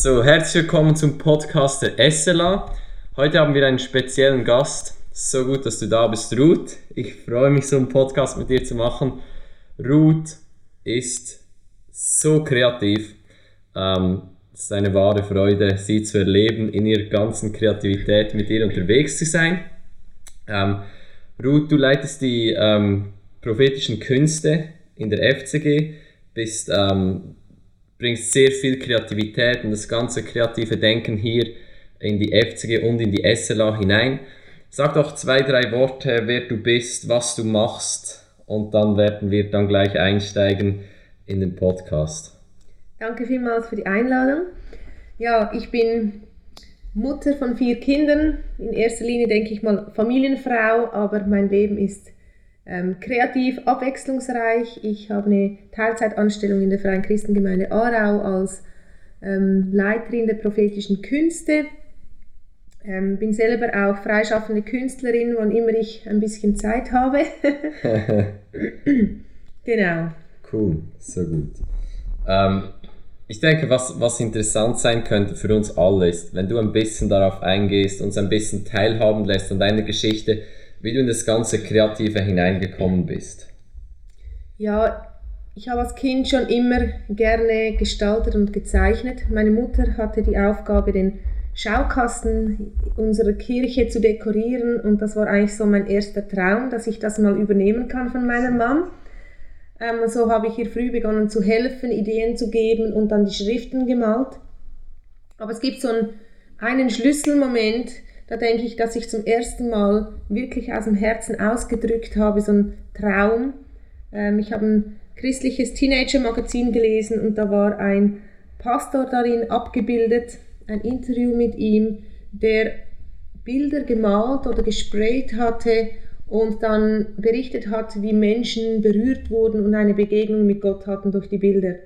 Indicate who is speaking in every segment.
Speaker 1: So, herzlich willkommen zum Podcast der SLA. Heute haben wir einen speziellen Gast. So gut, dass du da bist, Ruth. Ich freue mich, so einen Podcast mit dir zu machen. Ruth ist so kreativ. Ähm, es ist eine wahre Freude, sie zu erleben, in ihrer ganzen Kreativität mit ihr unterwegs zu sein. Ähm, Ruth, du leitest die ähm, prophetischen Künste in der FCG, bist, ähm, bringst sehr viel Kreativität und das ganze kreative Denken hier in die FCG und in die SLA hinein. Sag doch zwei, drei Worte, wer du bist, was du machst und dann werden wir dann gleich einsteigen in den Podcast.
Speaker 2: Danke vielmals für die Einladung. Ja, ich bin Mutter von vier Kindern. In erster Linie denke ich mal Familienfrau, aber mein Leben ist ähm, kreativ, abwechslungsreich. Ich habe eine Teilzeitanstellung in der Freien Christengemeinde Aarau als ähm, Leiterin der prophetischen Künste. Ähm, bin selber auch freischaffende Künstlerin, wann immer ich ein bisschen Zeit habe. genau.
Speaker 1: Cool, so gut. Ähm, ich denke, was, was interessant sein könnte für uns alle ist, wenn du ein bisschen darauf eingehst, uns ein bisschen teilhaben lässt an deiner Geschichte, wie du in das ganze Kreative hineingekommen bist.
Speaker 2: Ja, ich habe als Kind schon immer gerne gestaltet und gezeichnet. Meine Mutter hatte die Aufgabe, den Schaukasten unserer Kirche zu dekorieren und das war eigentlich so mein erster Traum, dass ich das mal übernehmen kann von meiner Mom. Ähm, so habe ich ihr früh begonnen zu helfen, Ideen zu geben und dann die Schriften gemalt. Aber es gibt so einen, einen Schlüsselmoment, da denke ich, dass ich zum ersten Mal wirklich aus dem Herzen ausgedrückt habe, so einen Traum. Ähm, ich habe ein christliches Teenager-Magazin gelesen und da war ein Pastor darin abgebildet, ein Interview mit ihm, der Bilder gemalt oder gesprayt hatte und dann berichtet hat, wie Menschen berührt wurden und eine Begegnung mit Gott hatten durch die Bilder.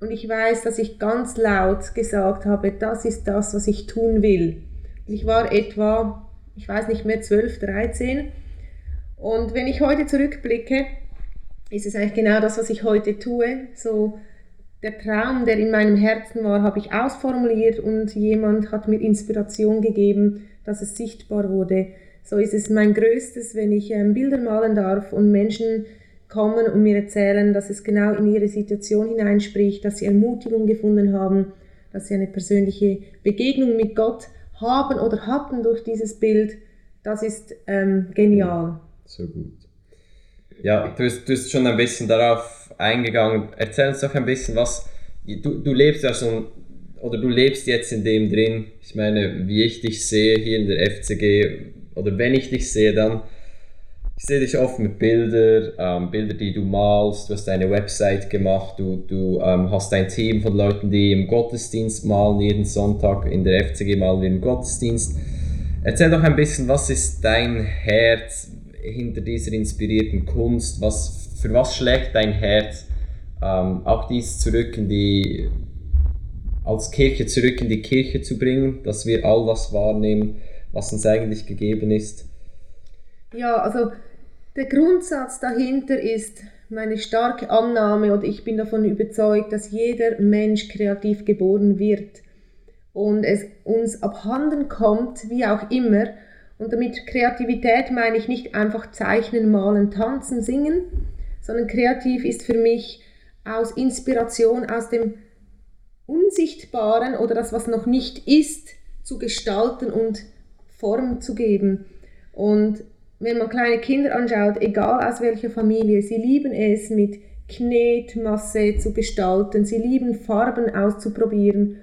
Speaker 2: Und ich weiß, dass ich ganz laut gesagt habe, das ist das, was ich tun will. Ich war etwa, ich weiß nicht mehr, 12, 13. Und wenn ich heute zurückblicke, ist es eigentlich genau das, was ich heute tue. So der Traum, der in meinem Herzen war, habe ich ausformuliert und jemand hat mir Inspiration gegeben, dass es sichtbar wurde. So ist es mein Größtes, wenn ich ähm, Bilder malen darf und Menschen kommen und mir erzählen, dass es genau in ihre Situation hineinspricht, dass sie Ermutigung gefunden haben, dass sie eine persönliche Begegnung mit Gott haben oder hatten durch dieses Bild. Das ist ähm, genial.
Speaker 1: So gut. Ja, du bist, du bist schon ein bisschen darauf eingegangen. Erzähl uns doch ein bisschen, was du, du lebst ja schon oder du lebst jetzt in dem drin. Ich meine, wie ich dich sehe hier in der FCG, oder wenn ich dich sehe, dann ich sehe dich oft mit Bildern, ähm, Bilder, die du malst, du hast eine Website gemacht, du, du ähm, hast ein Team von Leuten, die im Gottesdienst malen, jeden Sonntag in der FCG malen wir im Gottesdienst. Erzähl doch ein bisschen, was ist dein Herz hinter dieser inspirierten Kunst? Was, für was schlägt dein Herz? Ähm, auch dies zurück in die, als Kirche zurück in die Kirche zu bringen, dass wir all das wahrnehmen, was uns eigentlich gegeben ist?
Speaker 2: Ja, also der Grundsatz dahinter ist meine starke Annahme und ich bin davon überzeugt, dass jeder Mensch kreativ geboren wird und es uns abhanden kommt, wie auch immer. Und damit Kreativität meine ich nicht einfach zeichnen, malen, tanzen, singen, sondern kreativ ist für mich aus Inspiration, aus dem Unsichtbaren oder das, was noch nicht ist, zu gestalten und Form zu geben. Und wenn man kleine Kinder anschaut, egal aus welcher Familie, sie lieben es, mit Knetmasse zu gestalten, sie lieben Farben auszuprobieren.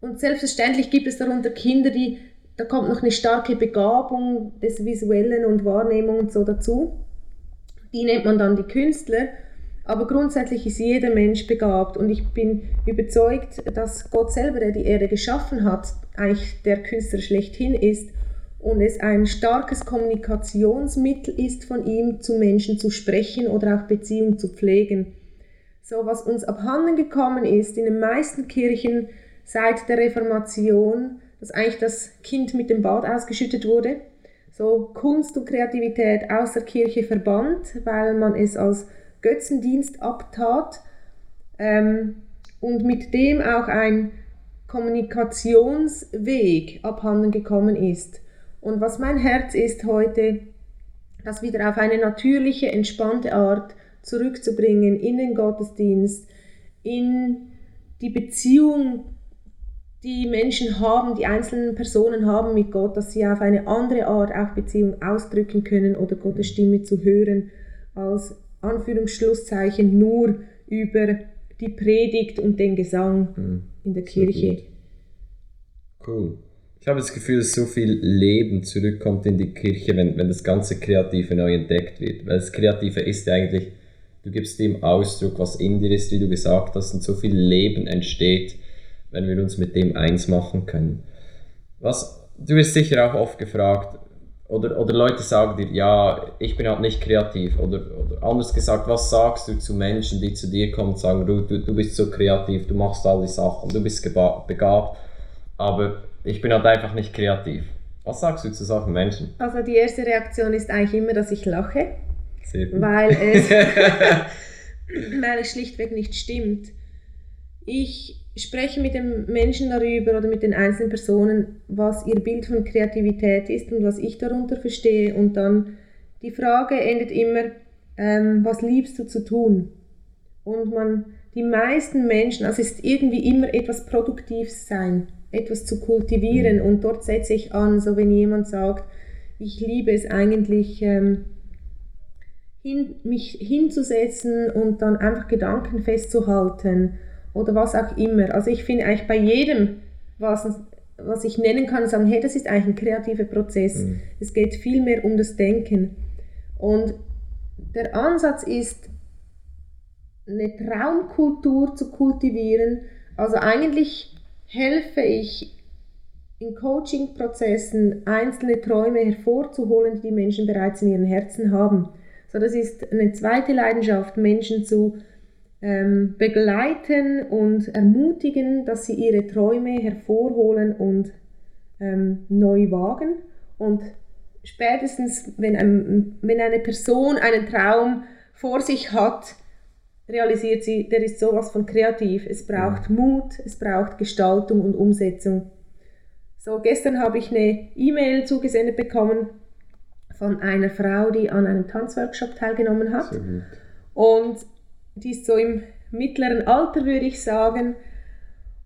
Speaker 2: Und selbstverständlich gibt es darunter Kinder, die, da kommt noch eine starke Begabung des Visuellen und Wahrnehmung und so dazu. Die nennt man dann die Künstler. Aber grundsätzlich ist jeder Mensch begabt und ich bin überzeugt, dass Gott selber, der die Erde geschaffen hat, eigentlich der Künstler schlechthin ist und es ein starkes Kommunikationsmittel ist von ihm, zu Menschen zu sprechen oder auch Beziehungen zu pflegen. So was uns abhanden gekommen ist in den meisten Kirchen seit der Reformation, dass eigentlich das Kind mit dem Bad ausgeschüttet wurde. So Kunst und Kreativität aus der Kirche verbannt, weil man es als Götzendienst abtat ähm, und mit dem auch ein Kommunikationsweg abhanden gekommen ist. Und was mein Herz ist heute, das wieder auf eine natürliche, entspannte Art zurückzubringen in den Gottesdienst, in die Beziehung, die Menschen haben, die einzelnen Personen haben mit Gott, dass sie auf eine andere Art auch Beziehung ausdrücken können oder Gottes Stimme zu hören, als Anführungsschlusszeichen nur über die Predigt und den Gesang mhm. in der Kirche.
Speaker 1: Cool. Ich habe das Gefühl, dass so viel Leben zurückkommt in die Kirche, wenn, wenn das ganze Kreative neu entdeckt wird. Weil das Kreative ist ja eigentlich, du gibst dem Ausdruck, was in dir ist, wie du gesagt hast, und so viel Leben entsteht, wenn wir uns mit dem eins machen können. Was, du wirst sicher auch oft gefragt, oder, oder Leute sagen dir, ja, ich bin halt nicht kreativ. Oder, oder anders gesagt, was sagst du zu Menschen, die zu dir kommen und sagen, du, du, du bist so kreativ, du machst all die Sachen, du bist begabt, aber ich bin halt einfach nicht kreativ. Was sagst du zu solchen Menschen?
Speaker 2: Also die erste Reaktion ist eigentlich immer, dass ich lache, weil es, weil es schlichtweg nicht stimmt. Ich spreche mit den Menschen darüber oder mit den einzelnen Personen, was ihr Bild von Kreativität ist und was ich darunter verstehe. Und dann die Frage endet immer, ähm, was liebst du zu tun? Und man, die meisten Menschen, also es ist irgendwie immer etwas Produktives sein, etwas zu kultivieren. Mhm. Und dort setze ich an, so wenn jemand sagt, ich liebe es eigentlich, ähm, hin, mich hinzusetzen und dann einfach Gedanken festzuhalten oder was auch immer. Also ich finde eigentlich bei jedem, was, was ich nennen kann, sagen, hey, das ist eigentlich ein kreativer Prozess. Mhm. Es geht viel mehr um das Denken. Und der Ansatz ist, eine Traumkultur zu kultivieren. Also eigentlich helfe ich in Coaching-Prozessen einzelne Träume hervorzuholen, die die Menschen bereits in ihren Herzen haben. So, das ist eine zweite Leidenschaft, Menschen zu ähm, begleiten und ermutigen, dass sie ihre Träume hervorholen und ähm, neu wagen. Und spätestens, wenn, ein, wenn eine Person einen Traum vor sich hat, realisiert sie, der ist sowas von kreativ. Es braucht Mut, es braucht Gestaltung und Umsetzung. So, gestern habe ich eine E-Mail zugesendet bekommen von einer Frau, die an einem Tanzworkshop teilgenommen hat. Und die ist so im mittleren Alter, würde ich sagen.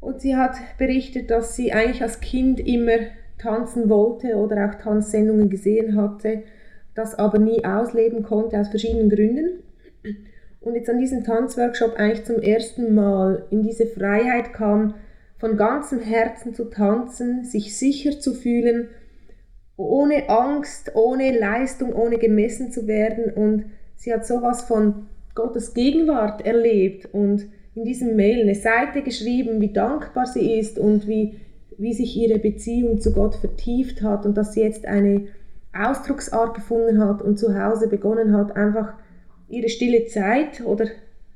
Speaker 2: Und sie hat berichtet, dass sie eigentlich als Kind immer tanzen wollte oder auch Tanzsendungen gesehen hatte, das aber nie ausleben konnte aus verschiedenen Gründen. Und jetzt an diesem Tanzworkshop eigentlich zum ersten Mal in diese Freiheit kam, von ganzem Herzen zu tanzen, sich sicher zu fühlen, ohne Angst, ohne Leistung, ohne gemessen zu werden. Und sie hat sowas von Gottes Gegenwart erlebt und in diesem Mail eine Seite geschrieben, wie dankbar sie ist und wie, wie sich ihre Beziehung zu Gott vertieft hat und dass sie jetzt eine Ausdrucksart gefunden hat und zu Hause begonnen hat, einfach ihre stille Zeit oder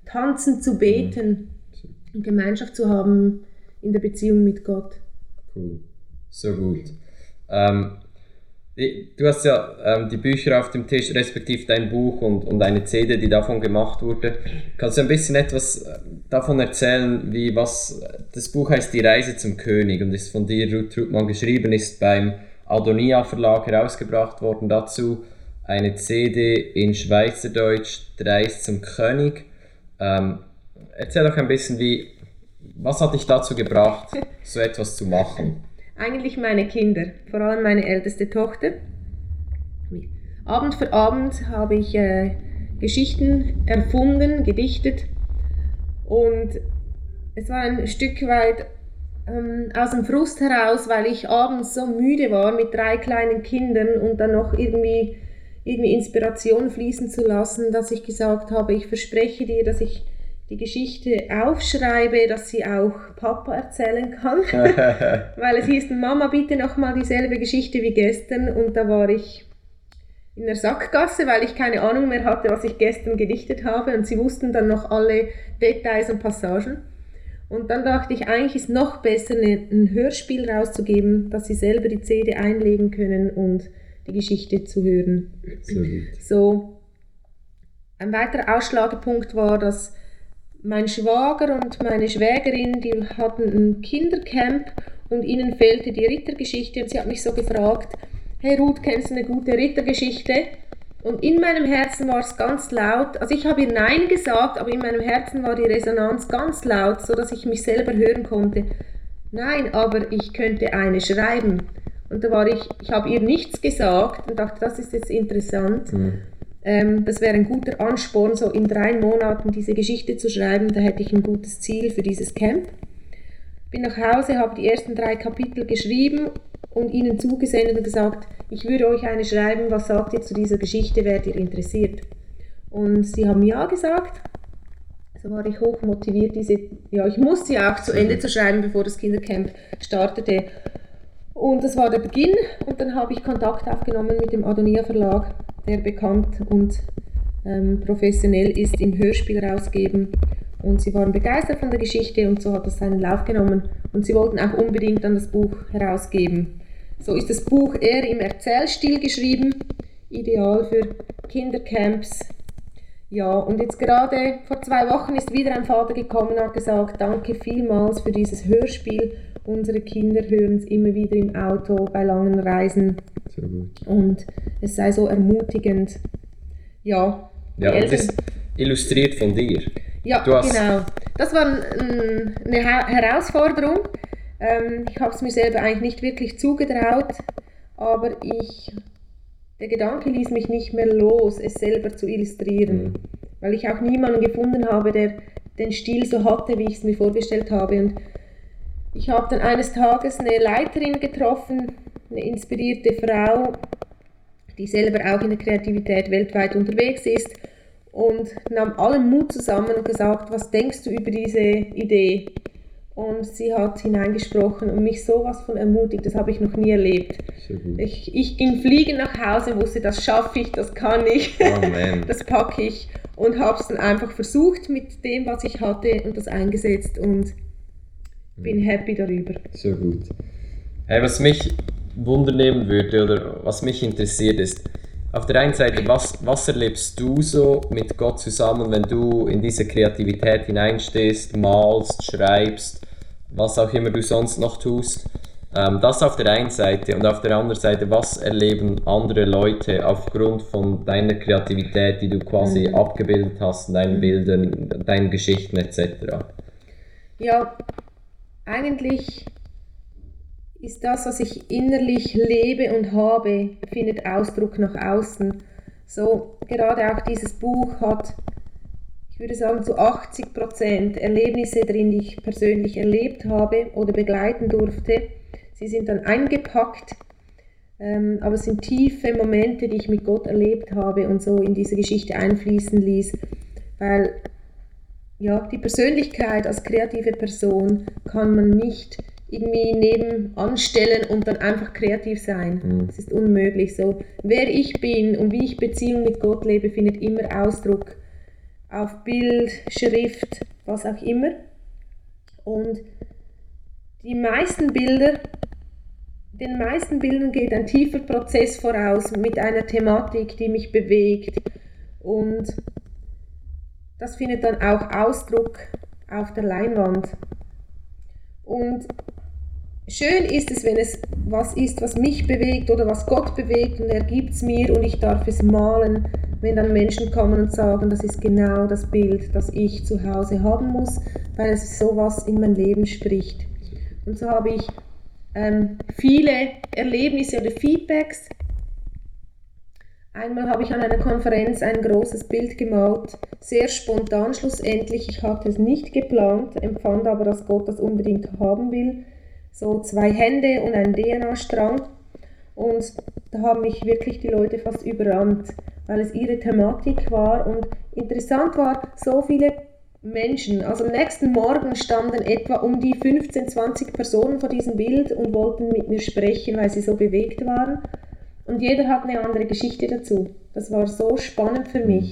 Speaker 2: tanzen zu beten und Gemeinschaft zu haben in der Beziehung mit Gott.
Speaker 1: Cool, so gut. Ähm, Du hast ja ähm, die Bücher auf dem Tisch, respektive dein Buch und, und eine CD, die davon gemacht wurde. Kannst du ein bisschen etwas äh, davon erzählen, wie was, das Buch heißt Die Reise zum König und ist von dir, Ruth Trutmann, geschrieben, ist beim Adonia Verlag herausgebracht worden. Dazu eine CD in Schweizerdeutsch, Die Reise zum König. Ähm, erzähl doch ein bisschen, wie, was hat dich dazu gebracht, so etwas zu machen?
Speaker 2: eigentlich meine Kinder, vor allem meine älteste Tochter. Abend für Abend habe ich äh, Geschichten erfunden, gedichtet und es war ein Stück weit ähm, aus dem Frust heraus, weil ich abends so müde war mit drei kleinen Kindern und dann noch irgendwie, irgendwie Inspiration fließen zu lassen, dass ich gesagt habe, ich verspreche dir, dass ich die Geschichte aufschreibe, dass sie auch Papa erzählen kann. Weil es hieß, Mama, bitte nochmal dieselbe Geschichte wie gestern. Und da war ich in der Sackgasse, weil ich keine Ahnung mehr hatte, was ich gestern gedichtet habe. Und sie wussten dann noch alle Details und Passagen. Und dann dachte ich, eigentlich ist noch besser, ein Hörspiel rauszugeben, dass sie selber die CD einlegen können und die Geschichte zu hören. So, ein weiterer Ausschlagepunkt war, dass mein Schwager und meine Schwägerin, die hatten ein Kindercamp und ihnen fehlte die Rittergeschichte und sie hat mich so gefragt, hey Ruth, kennst du eine gute Rittergeschichte? Und in meinem Herzen war es ganz laut, also ich habe ihr Nein gesagt, aber in meinem Herzen war die Resonanz ganz laut, so dass ich mich selber hören konnte. Nein, aber ich könnte eine schreiben. Und da war ich, ich habe ihr nichts gesagt und dachte, das ist jetzt interessant. Mhm. Ähm, das wäre ein guter Ansporn, so in drei Monaten diese Geschichte zu schreiben. Da hätte ich ein gutes Ziel für dieses Camp. Bin nach Hause, habe die ersten drei Kapitel geschrieben und ihnen zugesendet und gesagt, ich würde euch eine schreiben, was sagt ihr zu dieser Geschichte, werdet ihr interessiert? Und sie haben ja gesagt. So war ich hoch motiviert, diese, ja, ich musste ja auch zu Ende zu schreiben, bevor das Kindercamp startete. Und das war der Beginn und dann habe ich Kontakt aufgenommen mit dem Adonia Verlag der bekannt und ähm, professionell ist im Hörspiel rausgeben. Und sie waren begeistert von der Geschichte und so hat das seinen Lauf genommen. Und sie wollten auch unbedingt dann das Buch herausgeben. So ist das Buch eher im Erzählstil geschrieben, ideal für Kindercamps. Ja, und jetzt gerade vor zwei Wochen ist wieder ein Vater gekommen und hat gesagt, danke vielmals für dieses Hörspiel. Unsere Kinder hören es immer wieder im Auto bei langen Reisen. Sehr gut. Und es sei so ermutigend. Ja.
Speaker 1: Ja, und das illustriert von dir.
Speaker 2: Ja, genau. Das war ein, eine Herausforderung. Ähm, ich habe es mir selber eigentlich nicht wirklich zugetraut, aber ich, der Gedanke ließ mich nicht mehr los, es selber zu illustrieren, mhm. weil ich auch niemanden gefunden habe, der den Stil so hatte, wie ich es mir vorgestellt habe. Und ich habe dann eines Tages eine Leiterin getroffen, eine inspirierte Frau, die selber auch in der Kreativität weltweit unterwegs ist und nahm allen Mut zusammen und gesagt, was denkst du über diese Idee? Und sie hat hineingesprochen und mich sowas von ermutigt, das habe ich noch nie erlebt. Ich, ich ging fliegen nach Hause, wusste, das schaffe ich, das kann ich, oh, das packe ich und habe es dann einfach versucht mit dem, was ich hatte und das eingesetzt und bin happy darüber.
Speaker 1: Sehr gut. Hey, was mich wundernehmen würde oder was mich interessiert ist, auf der einen Seite, was, was erlebst du so mit Gott zusammen, wenn du in diese Kreativität hineinstehst, malst, schreibst, was auch immer du sonst noch tust? Ähm, das auf der einen Seite und auf der anderen Seite, was erleben andere Leute aufgrund von deiner Kreativität, die du quasi mhm. abgebildet hast, in deinen Bildern, deinen Geschichten etc.?
Speaker 2: Ja, eigentlich ist das, was ich innerlich lebe und habe, findet Ausdruck nach außen. So gerade auch dieses Buch hat, ich würde sagen, zu 80 Prozent Erlebnisse drin, die ich persönlich erlebt habe oder begleiten durfte. Sie sind dann eingepackt, ähm, aber es sind tiefe Momente, die ich mit Gott erlebt habe und so in diese Geschichte einfließen ließ, weil ja, die Persönlichkeit als kreative Person kann man nicht irgendwie nebenan stellen und dann einfach kreativ sein. Mhm. Das ist unmöglich. So, wer ich bin und wie ich Beziehung mit Gott lebe, findet immer Ausdruck auf Bild, Schrift, was auch immer. Und die meisten Bilder, den meisten Bildern geht ein tiefer Prozess voraus mit einer Thematik, die mich bewegt. Und das findet dann auch Ausdruck auf der Leinwand. Und schön ist es, wenn es was ist, was mich bewegt oder was Gott bewegt und er gibt es mir und ich darf es malen, wenn dann Menschen kommen und sagen, das ist genau das Bild, das ich zu Hause haben muss, weil es sowas in mein Leben spricht. Und so habe ich ähm, viele Erlebnisse oder Feedbacks. Einmal habe ich an einer Konferenz ein großes Bild gemalt, sehr spontan schlussendlich. Ich hatte es nicht geplant, empfand aber, dass Gott das unbedingt haben will so zwei Hände und ein DNA-Strang. Und da haben mich wirklich die Leute fast überrannt, weil es ihre Thematik war. Und interessant war, so viele Menschen, also am nächsten Morgen standen etwa um die 15, 20 Personen vor diesem Bild und wollten mit mir sprechen, weil sie so bewegt waren. Und jeder hat eine andere Geschichte dazu. Das war so spannend für mich.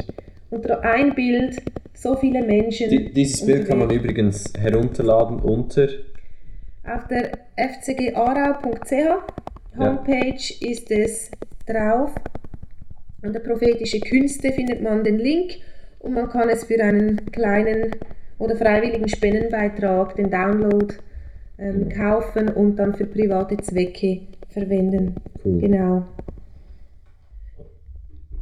Speaker 2: Unter ein Bild so viele Menschen.
Speaker 1: Die, dieses Bild kann man übrigens herunterladen unter
Speaker 2: auf der fcgarau.ch Homepage ja. ist es drauf. Unter prophetische Künste findet man den Link und man kann es für einen kleinen oder freiwilligen Spendenbeitrag, den Download ähm, kaufen und dann für private Zwecke verwenden.
Speaker 1: Cool.
Speaker 2: Genau.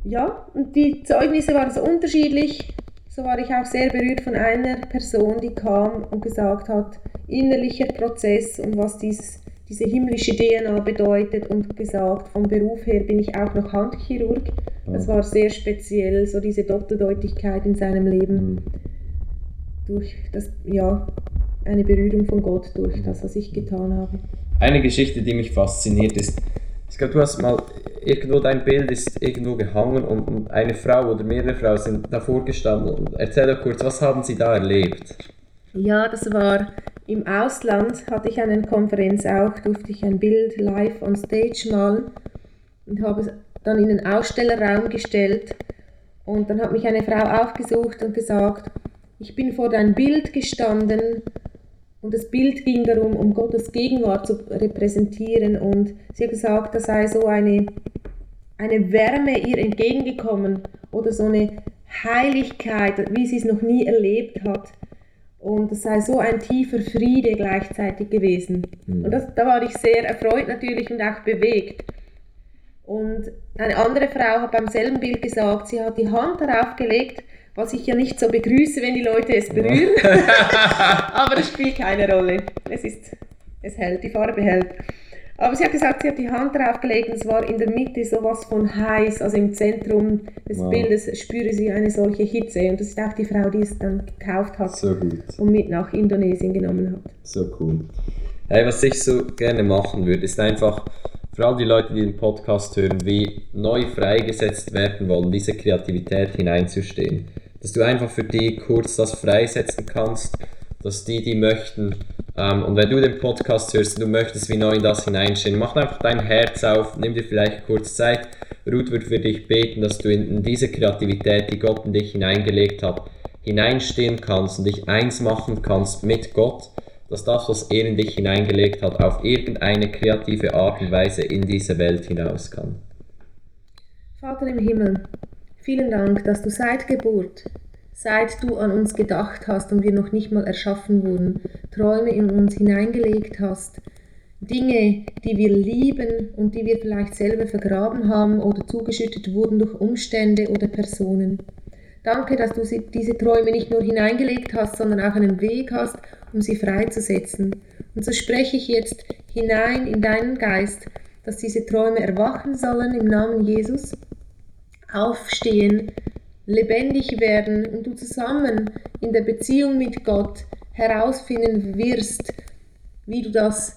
Speaker 2: Ja, und die Zeugnisse waren so unterschiedlich. So war ich auch sehr berührt von einer Person, die kam und gesagt hat, innerlicher Prozess und was dieses, diese himmlische DNA bedeutet und gesagt, vom Beruf her bin ich auch noch Handchirurg. Das war sehr speziell, so diese Doppeldeutigkeit in seinem Leben
Speaker 1: Mhm.
Speaker 2: durch das, ja, eine Berührung von Gott durch das, was ich getan habe.
Speaker 1: Eine Geschichte, die mich fasziniert ist, glaube, du hast mal irgendwo dein Bild ist irgendwo gehangen und, und eine Frau oder mehrere Frauen sind davor gestanden. Erzähl doch kurz, was haben sie da erlebt?
Speaker 2: Ja, das war im Ausland, hatte ich eine Konferenz auch, durfte ich ein Bild live on stage malen und habe es dann in den Ausstellerraum gestellt. Und dann hat mich eine Frau aufgesucht und gesagt, ich bin vor dein Bild gestanden und das Bild ging darum, um Gottes Gegenwart zu repräsentieren. Und sie hat gesagt, da sei so eine, eine Wärme ihr entgegengekommen oder so eine Heiligkeit, wie sie es noch nie erlebt hat. Und es sei so ein tiefer Friede gleichzeitig gewesen. Und das, da war ich sehr erfreut natürlich und auch bewegt. Und eine andere Frau hat beim selben Bild gesagt, sie hat die Hand darauf gelegt, was ich ja nicht so begrüße, wenn die Leute es berühren. Aber das spielt keine Rolle. Es ist, es hält, die Farbe hält. Aber sie hat gesagt, sie hat die Hand darauf gelegt und es war in der Mitte sowas von heiß, also im Zentrum des
Speaker 1: Wow.
Speaker 2: Bildes spüre sie eine solche Hitze. Und das ist auch die Frau, die es dann gekauft hat
Speaker 1: So gut.
Speaker 2: und mit nach Indonesien genommen hat.
Speaker 1: So cool. Hey, was ich so gerne machen würde, ist einfach für all die Leute, die den Podcast hören, wie neu freigesetzt werden wollen, diese Kreativität hineinzustehen. Dass du einfach für die kurz das freisetzen kannst, dass die, die möchten, ähm, und wenn du den Podcast hörst und du möchtest wie neu in das hineinstehen, mach einfach dein Herz auf, nimm dir vielleicht kurz Zeit. Ruth wird für dich beten, dass du in, in diese Kreativität, die Gott in dich hineingelegt hat, hineinstehen kannst und dich eins machen kannst mit Gott, dass das, was er in dich hineingelegt hat, auf irgendeine kreative Art und Weise in diese Welt hinaus kann.
Speaker 2: Vater im Himmel, vielen Dank, dass du seit Geburt, seit du an uns gedacht hast und wir noch nicht mal erschaffen wurden, Träume in uns hineingelegt hast, Dinge, die wir lieben und die wir vielleicht selber vergraben haben oder zugeschüttet wurden durch Umstände oder Personen. Danke, dass du diese Träume nicht nur hineingelegt hast, sondern auch einen Weg hast, um sie freizusetzen. Und so spreche ich jetzt hinein in deinen Geist, dass diese Träume erwachen sollen im Namen Jesus, aufstehen, lebendig werden und du zusammen in der Beziehung mit Gott herausfinden wirst, wie du das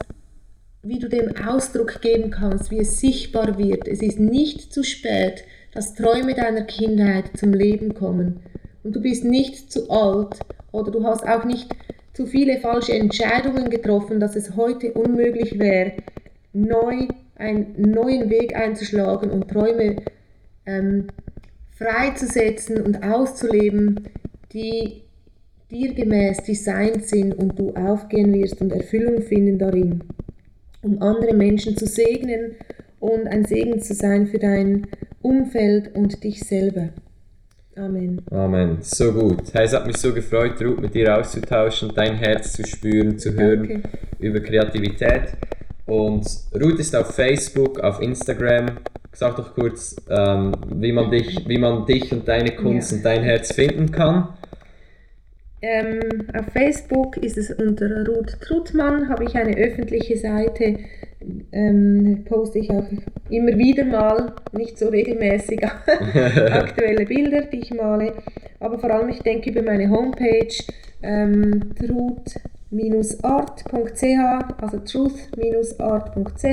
Speaker 2: wie du dem Ausdruck geben kannst, wie es sichtbar wird. Es ist nicht zu spät, dass Träume deiner Kindheit zum Leben kommen. Und du bist nicht zu alt oder du hast auch nicht zu viele falsche Entscheidungen getroffen, dass es heute unmöglich wäre, neu einen neuen Weg einzuschlagen und Träume ähm, freizusetzen und auszuleben, die dir gemäß designt sind und du aufgehen wirst und Erfüllung finden darin um andere Menschen zu segnen und ein Segen zu sein für dein Umfeld und dich selber. Amen.
Speaker 1: Amen. So gut. Hey, es hat mich so gefreut, Ruth, mit dir auszutauschen, dein Herz zu spüren, zu hören
Speaker 2: Danke.
Speaker 1: über Kreativität. Und Ruth ist auf Facebook, auf Instagram. Sag doch kurz, ähm, wie, man dich, wie man dich und deine Kunst
Speaker 2: Ja.
Speaker 1: und dein Herz finden kann.
Speaker 2: Ähm, auf Facebook ist es unter Ruth Trutmann, habe ich eine öffentliche Seite, ähm, poste ich auch immer wieder mal, nicht so regelmäßig, aktuelle Bilder, die ich male, aber vor allem ich denke über meine Homepage ähm, truth-art.ch, also truth-art.ch,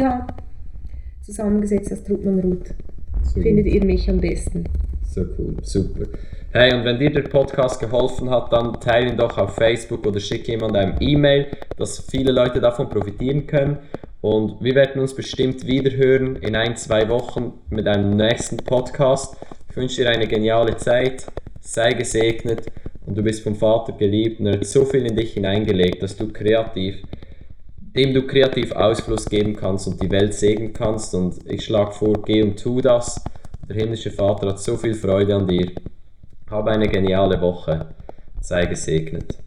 Speaker 2: zusammengesetzt Ruth,
Speaker 1: So
Speaker 2: findet ihr mich am besten.
Speaker 1: So cool, super. Hey, und wenn dir der Podcast geholfen hat, dann teile ihn doch auf Facebook oder schick jemand eine E-Mail, dass viele Leute davon profitieren können. Und wir werden uns bestimmt wieder hören in ein, zwei Wochen mit einem nächsten Podcast. Ich wünsche dir eine geniale Zeit, sei gesegnet und du bist vom Vater geliebt und er hat so viel in dich hineingelegt, dass du kreativ, dem du kreativ Ausfluss geben kannst und die Welt segnen kannst. Und ich schlage vor, geh und tu das. Der himmlische Vater hat so viel Freude an dir. Habe eine geniale Woche. Sei gesegnet.